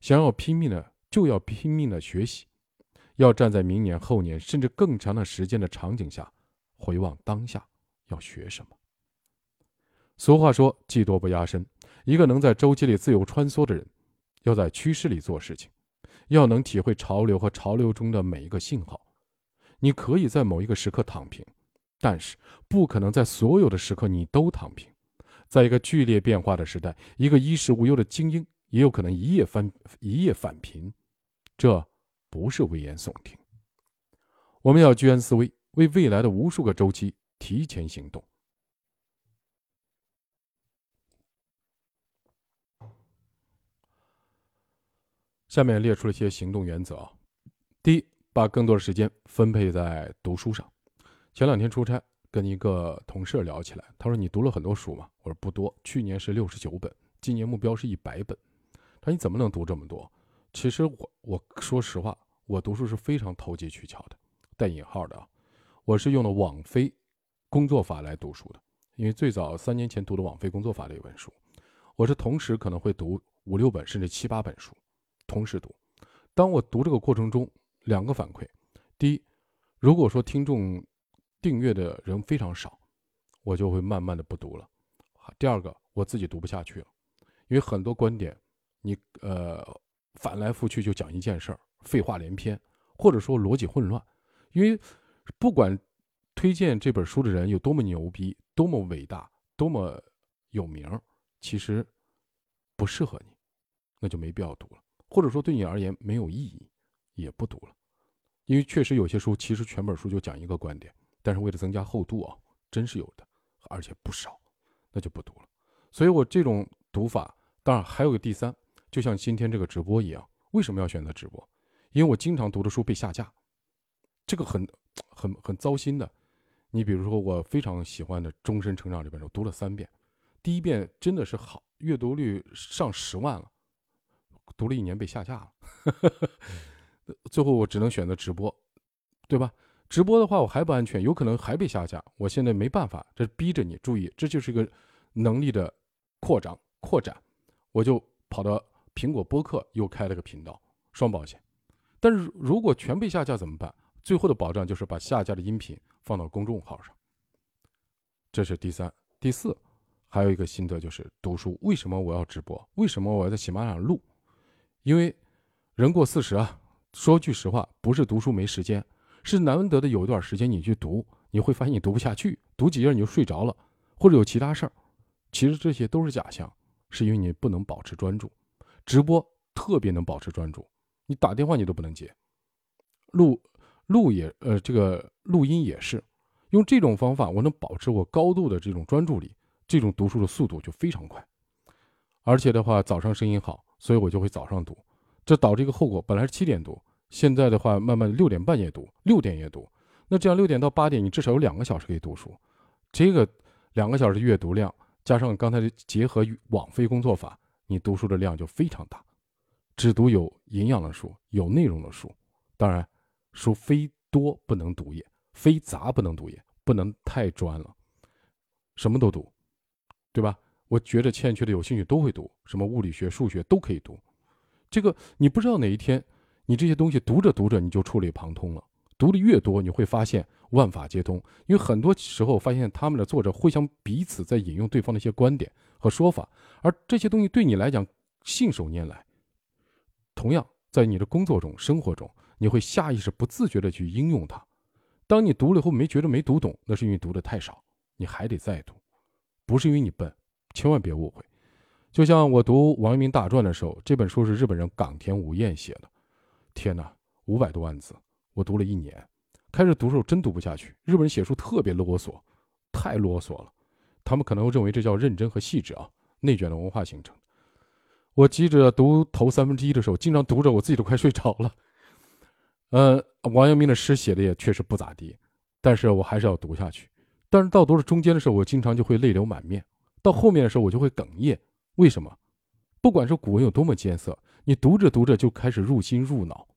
想要拼命的就要拼命的学习，要站在明年、后年甚至更长的时间的场景下回望当下要学什么。俗话说“技多不压身”，一个能在周期里自由穿梭的人，要在趋势里做事情。要能体会潮流和潮流中的每一个信号，你可以在某一个时刻躺平，但是不可能在所有的时刻你都躺平。在一个剧烈变化的时代，一个衣食无忧的精英也有可能一夜翻一夜返贫，这不是危言耸听。我们要居安思危，为未来的无数个周期提前行动。下面列出了一些行动原则啊。第一，把更多的时间分配在读书上。前两天出差，跟一个同事聊起来，他说：“你读了很多书吗？”我说：“不多，去年是六十九本，今年目标是一百本。”他说：“你怎么能读这么多？”其实我我说实话，我读书是非常投机取巧的，带引号的啊。我是用的网飞工作法来读书的，因为最早三年前读的网飞工作法的一本书，我是同时可能会读五六本甚至七八本书。同时读，当我读这个过程中，两个反馈：第一，如果说听众订阅的人非常少，我就会慢慢的不读了；第二个，我自己读不下去了，因为很多观点，你呃翻来覆去就讲一件事儿，废话连篇，或者说逻辑混乱。因为不管推荐这本书的人有多么牛逼、多么伟大、多么有名，其实不适合你，那就没必要读了。或者说对你而言没有意义，也不读了，因为确实有些书其实全本书就讲一个观点，但是为了增加厚度啊，真是有的，而且不少，那就不读了。所以我这种读法，当然还有个第三，就像今天这个直播一样，为什么要选择直播？因为我经常读的书被下架，这个很很很糟心的。你比如说我非常喜欢的《终身成长》这本书，读了三遍，第一遍真的是好，阅读率上十万了。读了一年被下架了，最后我只能选择直播，对吧？直播的话我还不安全，有可能还被下架。我现在没办法，这逼着你注意，这就是一个能力的扩张扩展。我就跑到苹果播客又开了个频道，双保险。但是如果全被下架怎么办？最后的保障就是把下架的音频放到公众号上。这是第三、第四，还有一个心得就是读书。为什么我要直播？为什么我要在喜马拉雅录？因为人过四十啊，说句实话，不是读书没时间，是难得的有一段时间你去读，你会发现你读不下去，读几页你就睡着了，或者有其他事儿。其实这些都是假象，是因为你不能保持专注。直播特别能保持专注，你打电话你都不能接，录录也呃这个录音也是，用这种方法我能保持我高度的这种专注力，这种读书的速度就非常快，而且的话早上声音好。所以我就会早上读，这导致一个后果：本来是七点读，现在的话慢慢六点半也读，六点也读。那这样六点到八点，你至少有两个小时可以读书。这个两个小时阅读量，加上刚才结合网飞工作法，你读书的量就非常大。只读有营养的书，有内容的书。当然，书非多不能读也，非杂不能读也，不能太专了，什么都读，对吧？我觉得欠缺的、有兴趣都会读，什么物理学、数学都可以读。这个你不知道哪一天，你这些东西读着读着你就触类旁通了。读的越多，你会发现万法皆通。因为很多时候发现他们的作者互相彼此在引用对方的一些观点和说法，而这些东西对你来讲信手拈来。同样，在你的工作中、生活中，你会下意识、不自觉地去应用它。当你读了以后没觉得没读懂，那是因为读的太少，你还得再读，不是因为你笨。千万别误会，就像我读王阳明大传的时候，这本书是日本人冈田武彦写的。天哪，五百多万字，我读了一年。开始读的时候真读不下去，日本人写书特别啰嗦，太啰嗦了。他们可能会认为这叫认真和细致啊，内卷的文化形成。我记着读头三分之一的时候，经常读着我自己都快睡着了。呃，王阳明的诗写的也确实不咋地，但是我还是要读下去。但是到读到中间的时候，我经常就会泪流满面。到后面的时候，我就会哽咽。为什么？不管是古文有多么艰涩，你读着读着就开始入心入脑，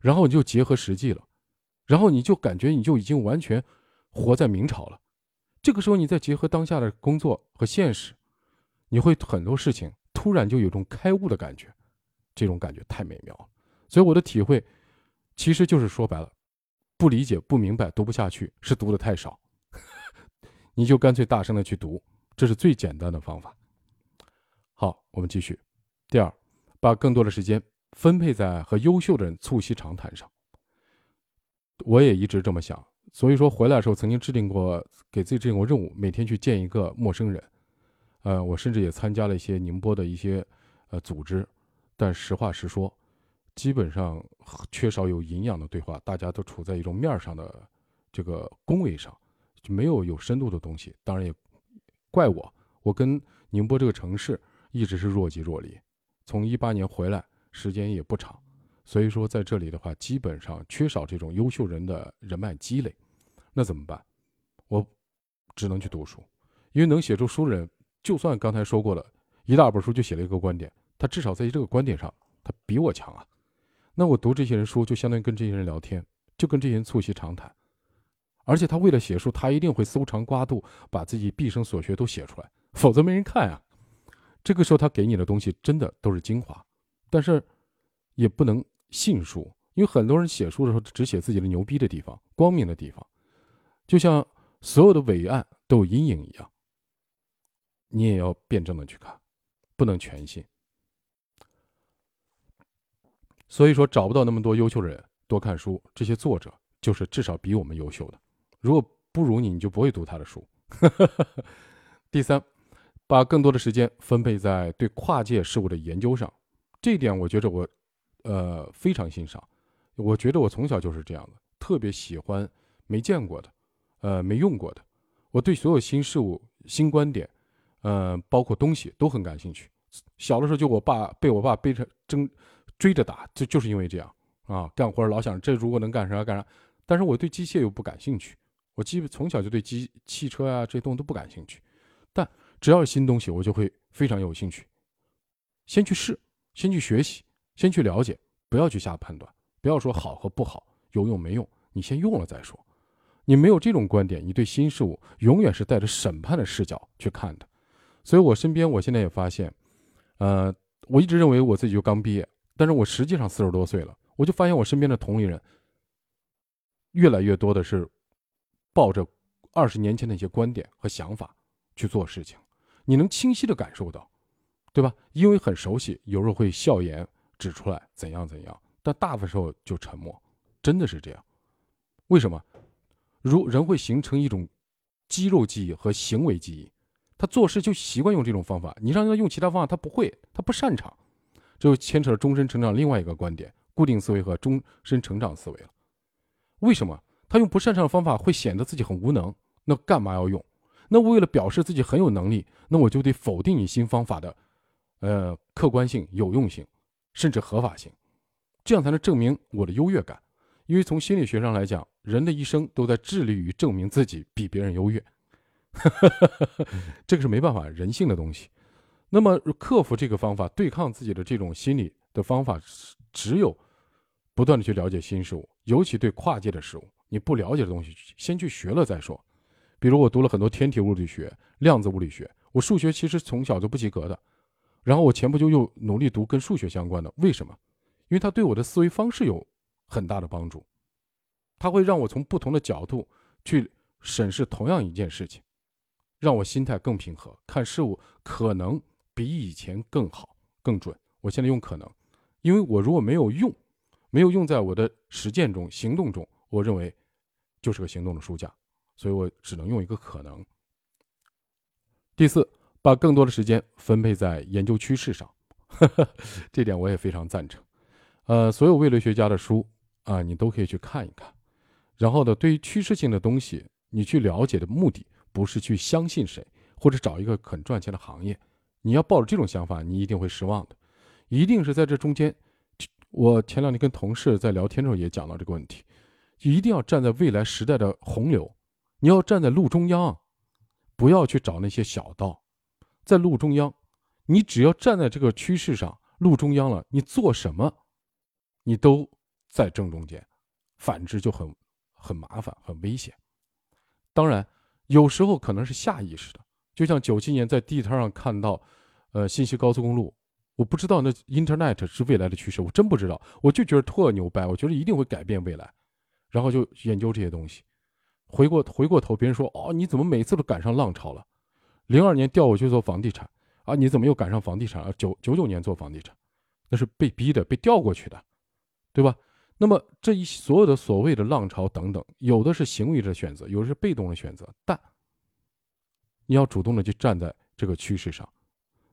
然后你就结合实际了，然后你就感觉你就已经完全活在明朝了。这个时候，你再结合当下的工作和现实，你会很多事情突然就有种开悟的感觉，这种感觉太美妙了。所以我的体会，其实就是说白了，不理解、不明白、读不下去，是读的太少。你就干脆大声的去读。这是最简单的方法。好，我们继续。第二，把更多的时间分配在和优秀的人促膝长谈上。我也一直这么想，所以说回来的时候曾经制定过，给自己制定过任务，每天去见一个陌生人。呃，我甚至也参加了一些宁波的一些呃组织，但实话实说，基本上缺少有营养的对话，大家都处在一种面上的这个恭维上，就没有有深度的东西。当然也怪我，我跟宁波这个城市一直是若即若离。从一八年回来，时间也不长，所以说在这里的话，基本上缺少这种优秀人的人脉积累。那怎么办？我只能去读书，因为能写出书的人，就算刚才说过了一大本书就写了一个观点，他至少在这个观点上，他比我强啊。那我读这些人书，就相当于跟这些人聊天，就跟这些人促膝长谈。而且他为了写书，他一定会搜肠刮肚，把自己毕生所学都写出来，否则没人看啊。这个时候他给你的东西真的都是精华，但是也不能信书，因为很多人写书的时候只写自己的牛逼的地方、光明的地方，就像所有的伟岸都有阴影一样。你也要辩证的去看，不能全信。所以说，找不到那么多优秀的人，多看书。这些作者就是至少比我们优秀的。如果不如你，你就不会读他的书。第三，把更多的时间分配在对跨界事物的研究上。这一点，我觉着我，呃，非常欣赏。我觉得我从小就是这样的，特别喜欢没见过的，呃，没用过的。我对所有新事物、新观点，呃，包括东西都很感兴趣。小的时候，就我爸被我爸背着争。追着打，就就是因为这样啊，干活老想这如果能干啥干啥，但是我对机械又不感兴趣，我基本从小就对机汽车啊这些东西都不感兴趣，但只要是新东西，我就会非常有兴趣，先去试，先去学习，先去了解，不要去下判断，不要说好和不好，有用没用，你先用了再说。你没有这种观点，你对新事物永远是带着审判的视角去看的。所以我身边，我现在也发现，呃，我一直认为我自己就刚毕业。但是我实际上四十多岁了，我就发现我身边的同龄人，越来越多的是抱着二十年前的一些观点和想法去做事情，你能清晰的感受到，对吧？因为很熟悉，有时候会笑言指出来怎样怎样，但大部分时候就沉默，真的是这样。为什么？如人会形成一种肌肉记忆和行为记忆，他做事就习惯用这种方法，你让他用其他方法，他不会，他不擅长。这就牵扯了终身成长另外一个观点：固定思维和终身成长思维了。为什么他用不擅长的方法会显得自己很无能？那干嘛要用？那为了表示自己很有能力，那我就得否定你新方法的，呃，客观性、有用性，甚至合法性，这样才能证明我的优越感。因为从心理学上来讲，人的一生都在致力于证明自己比别人优越，这个是没办法，人性的东西。那么，克服这个方法，对抗自己的这种心理的方法，只有不断的去了解新事物，尤其对跨界的事物，你不了解的东西，先去学了再说。比如我读了很多天体物理学、量子物理学，我数学其实从小就不及格的，然后我前不久又努力读跟数学相关的，为什么？因为它对我的思维方式有很大的帮助，它会让我从不同的角度去审视同样一件事情，让我心态更平和，看事物可能。比以前更好、更准。我现在用可能，因为我如果没有用，没有用在我的实践中、行动中，我认为就是个行动的书架，所以我只能用一个可能。第四，把更多的时间分配在研究趋势上，这点我也非常赞成。呃，所有未来学家的书啊，你都可以去看一看。然后呢，对于趋势性的东西，你去了解的目的不是去相信谁，或者找一个很赚钱的行业。你要抱着这种想法，你一定会失望的，一定是在这中间。我前两天跟同事在聊天的时候也讲到这个问题，一定要站在未来时代的洪流，你要站在路中央，不要去找那些小道，在路中央，你只要站在这个趋势上，路中央了，你做什么，你都在正中间，反之就很很麻烦，很危险。当然，有时候可能是下意识的。就像九七年在地摊上看到，呃，信息高速公路，我不知道那 Internet 是未来的趋势，我真不知道，我就觉得特牛掰，我觉得一定会改变未来，然后就研究这些东西。回过回过头，别人说，哦，你怎么每次都赶上浪潮了？零二年调我去做房地产，啊，你怎么又赶上房地产了？九九九年做房地产，那是被逼的，被调过去的，对吧？那么这一所有的所谓的浪潮等等，有的是行为的选择，有的是被动的选择，但。你要主动的去站在这个趋势上。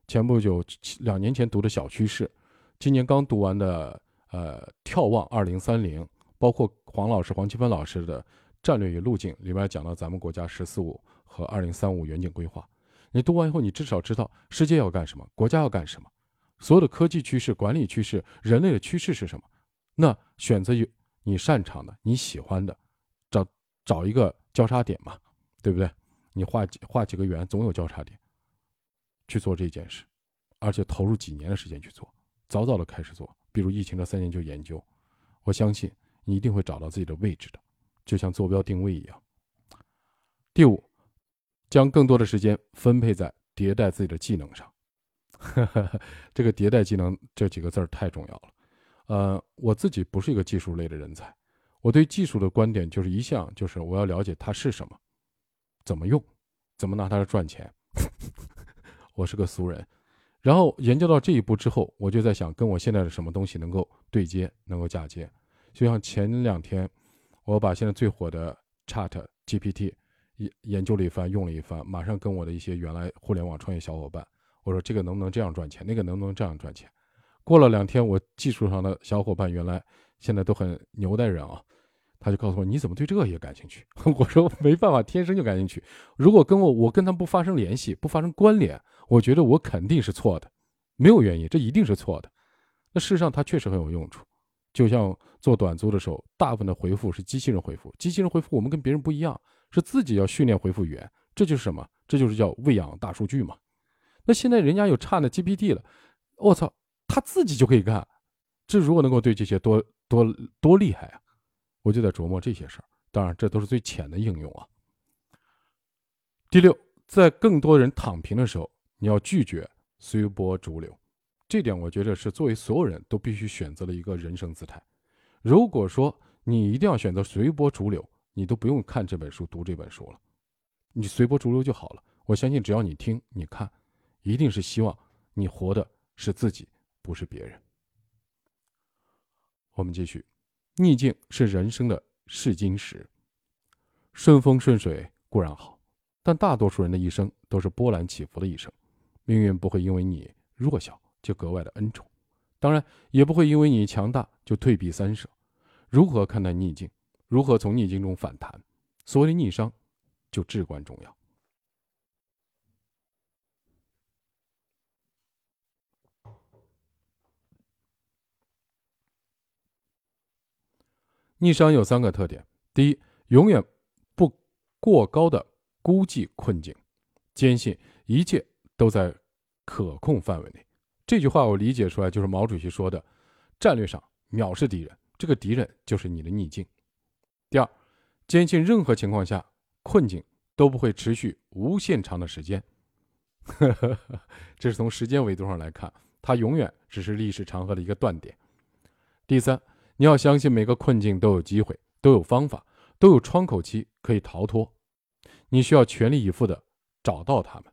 前不久，两年前读的小趋势，今年刚读完的呃，眺望二零三零，包括黄老师、黄奇帆老师的战略与路径里面讲到咱们国家“十四五”和二零三五远景规划。你读完以后，你至少知道世界要干什么，国家要干什么，所有的科技趋势、管理趋势、人类的趋势是什么。那选择有你擅长的、你喜欢的，找找一个交叉点嘛，对不对？你画几画几个圆，总有交叉点，去做这件事，而且投入几年的时间去做，早早的开始做。比如疫情这三年就研究，我相信你一定会找到自己的位置的，就像坐标定位一样。第五，将更多的时间分配在迭代自己的技能上。这个迭代技能这几个字儿太重要了。呃，我自己不是一个技术类的人才，我对技术的观点就是一项，就是我要了解它是什么，怎么用，怎么拿它来赚钱。我是个俗人。然后研究到这一步之后，我就在想，跟我现在的什么东西能够对接，能够嫁接。就像前两天，我把现在最火的 Chat GPT 研研究了一番，用了一番，马上跟我的一些原来互联网创业小伙伴，我说这个能不能这样赚钱，那个能不能这样赚钱。过了两天，我技术上的小伙伴原来现在都很牛的人啊，他就告诉我，你怎么对这个也感兴趣？我说没办法，天生就感兴趣。如果跟我我跟他不发生联系，不发生关联。我觉得我肯定是错的，没有原因，这一定是错的。那事实上它确实很有用处，就像做短租的时候，大部分的回复是机器人回复，机器人回复我们跟别人不一样，是自己要训练回复语言，这就是什么？这就是叫喂养大数据嘛。那现在人家有差的 GPT 了，我操，他自己就可以干，这如果能够对这些多多多厉害啊！我就在琢磨这些事儿，当然这都是最浅的应用啊。第六，在更多人躺平的时候。你要拒绝随波逐流，这点我觉得是作为所有人都必须选择的一个人生姿态。如果说你一定要选择随波逐流，你都不用看这本书、读这本书了，你随波逐流就好了。我相信，只要你听、你看，一定是希望你活的是自己，不是别人。我们继续，逆境是人生的试金石，顺风顺水固然好，但大多数人的一生都是波澜起伏的一生。命运不会因为你弱小就格外的恩宠，当然也不会因为你强大就退避三舍。如何看待逆境，如何从逆境中反弹，所谓的逆商，就至关重要。逆商有三个特点：第一，永远不过高的估计困境，坚信一切。都在可控范围内。这句话我理解出来就是毛主席说的：“战略上藐视敌人，这个敌人就是你的逆境。”第二，坚信任何情况下困境都不会持续无限长的时间。这是从时间维度上来看，它永远只是历史长河的一个断点。第三，你要相信每个困境都有机会，都有方法，都有窗口期可以逃脱。你需要全力以赴的找到他们。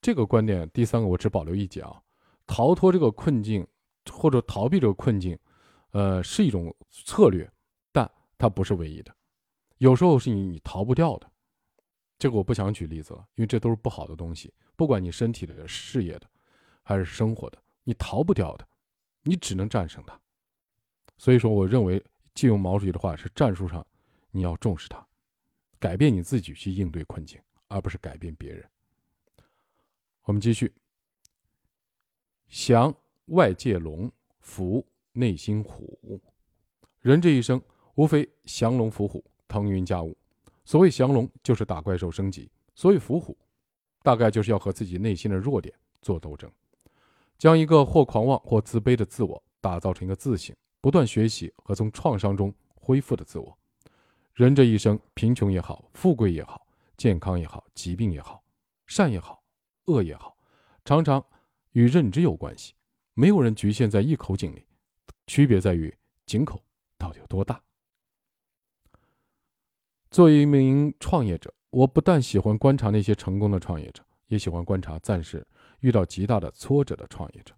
这个观点，第三个我只保留一节啊，逃脱这个困境或者逃避这个困境，呃，是一种策略，但它不是唯一的。有时候是你你逃不掉的，这个我不想举例子了，因为这都是不好的东西。不管你身体的、事业的，还是生活的，你逃不掉的，你只能战胜它。所以说，我认为借用毛主席的话是：战术上你要重视它，改变你自己去应对困境，而不是改变别人。我们继续。降外界龙，伏内心虎。人这一生无非降龙伏虎，腾云驾雾。所谓降龙，就是打怪兽升级；所谓伏虎，大概就是要和自己内心的弱点做斗争，将一个或狂妄或自卑的自我打造成一个自省、不断学习和从创伤中恢复的自我。人这一生，贫穷也好，富贵也好，健康也好，疾病也好，善也好。恶也好，常常与认知有关系。没有人局限在一口井里，区别在于井口到底有多大。作为一名创业者，我不但喜欢观察那些成功的创业者，也喜欢观察暂时遇到极大的挫折的创业者。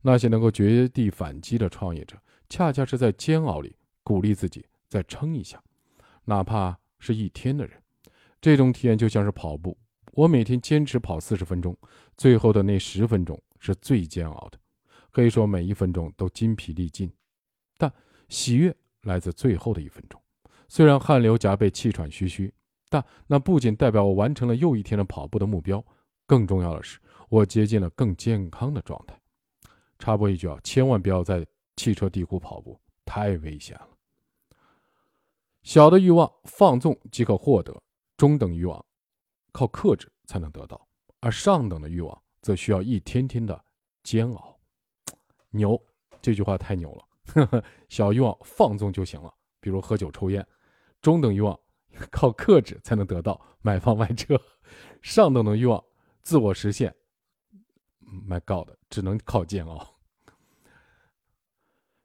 那些能够绝地反击的创业者，恰恰是在煎熬里鼓励自己再撑一下，哪怕是一天的人。这种体验就像是跑步。我每天坚持跑四十分钟，最后的那十分钟是最煎熬的，可以说每一分钟都筋疲力尽。但喜悦来自最后的一分钟。虽然汗流浃背、气喘吁吁，但那不仅代表我完成了又一天的跑步的目标，更重要的是，我接近了更健康的状态。插播一句啊，千万不要在汽车地库跑步，太危险了。小的欲望放纵即可获得，中等欲望靠克制才能得到，而上等的欲望则需要一天天的煎熬。牛，这句话太牛了。小欲望放纵就行了，比如喝酒抽烟。中等欲望靠克制才能得到，买房买车；上等的欲望自我实现，My God，只能靠煎熬。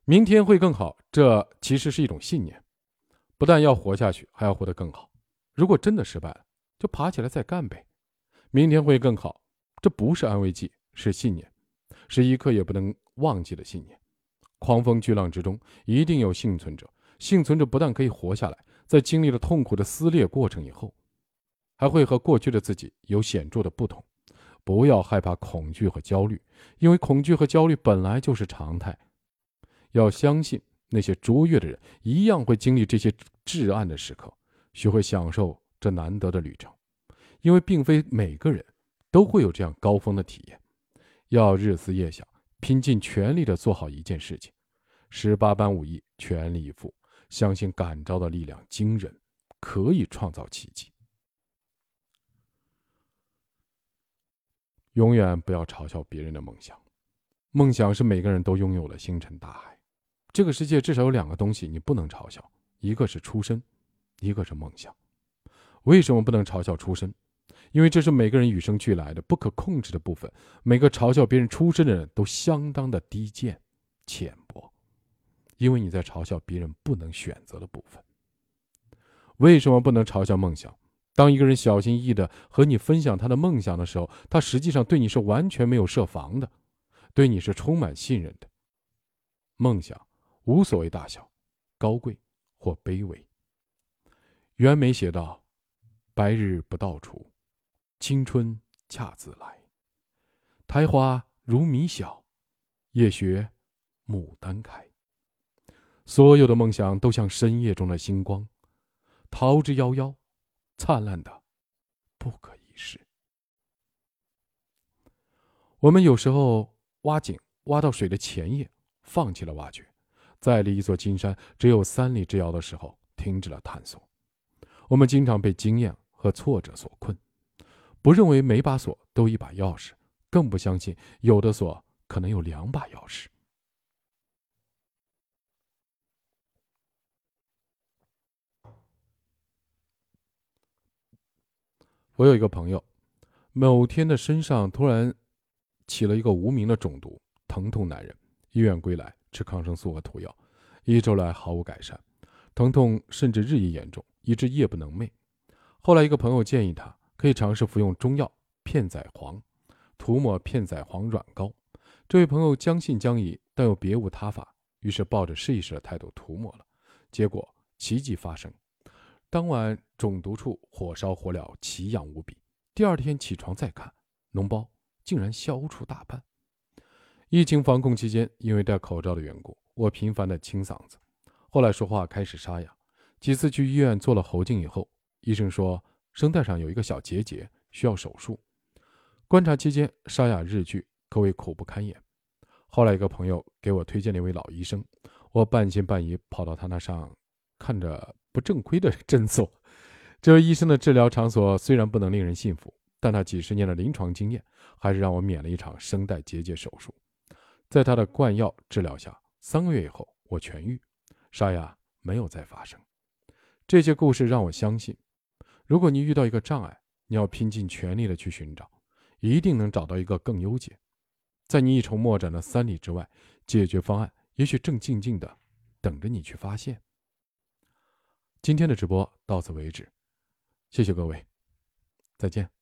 明天会更好，这其实是一种信念。不但要活下去，还要活得更好。如果真的失败了，就爬起来再干呗。明天会更好，这不是安慰剂，是信念，是一刻也不能忘记的信念。狂风巨浪之中，一定有幸存者。幸存者不但可以活下来。在经历了痛苦的撕裂过程以后，还会和过去的自己有显著的不同。不要害怕恐惧和焦虑，因为恐惧和焦虑本来就是常态。要相信那些卓越的人一样会经历这些至暗的时刻，学会享受这难得的旅程，因为并非每个人都会有这样高峰的体验。要日思夜想，拼尽全力的做好一件事情，十八般武艺，全力以赴。相信感召的力量惊人，可以创造奇迹。永远不要嘲笑别人的梦想，梦想是每个人都拥有的星辰大海。这个世界至少有两个东西你不能嘲笑，一个是出身，一个是梦想。为什么不能嘲笑出身？因为这是每个人与生俱来的不可控制的部分。每个嘲笑别人出身的人都相当的低贱、浅薄。因为你在嘲笑别人不能选择的部分。为什么不能嘲笑梦想？当一个人小心翼翼的和你分享他的梦想的时候，他实际上对你是完全没有设防的，对你是充满信任的。梦想无所谓大小、高贵或卑微。袁枚写道：“白日不到处，青春恰自来。苔花如米小，夜雪牡丹开。”所有的梦想都像深夜中的星光，逃之夭夭，灿烂的不可一世。我们有时候挖井挖到水的前夜，放弃了挖掘；在离一座金山只有三里之遥的时候，停止了探索。我们经常被经验和挫折所困，不认为每把锁都一把钥匙，更不相信有的锁可能有两把钥匙。我有一个朋友，某天的身上突然起了一个无名的肿毒，疼痛难忍。医院归来，吃抗生素和涂药，一周来毫无改善，疼痛甚至日益严重，以致夜不能寐。后来，一个朋友建议他可以尝试服用中药片仔癀，涂抹片仔癀软膏。这位朋友将信将疑，但又别无他法，于是抱着试一试的态度涂抹了。结果奇迹发生。当晚肿毒处火烧火燎，奇痒无比。第二天起床再看，脓包竟然消除大半。疫情防控期间，因为戴口罩的缘故，我频繁的清嗓子，后来说话开始沙哑。几次去医院做了喉镜以后，医生说声带上有一个小结节，需要手术。观察期间沙哑日剧，可谓苦不堪言。后来一个朋友给我推荐了一位老医生，我半信半疑跑到他那上，看着。不正规的诊所，这位医生的治疗场所虽然不能令人信服，但他几十年的临床经验还是让我免了一场声带结节手术。在他的灌药治疗下，三个月以后我痊愈，沙哑没有再发生。这些故事让我相信，如果你遇到一个障碍，你要拼尽全力的去寻找，一定能找到一个更优解。在你一筹莫展的三里之外，解决方案也许正静静的等着你去发现。今天的直播到此为止，谢谢各位，再见。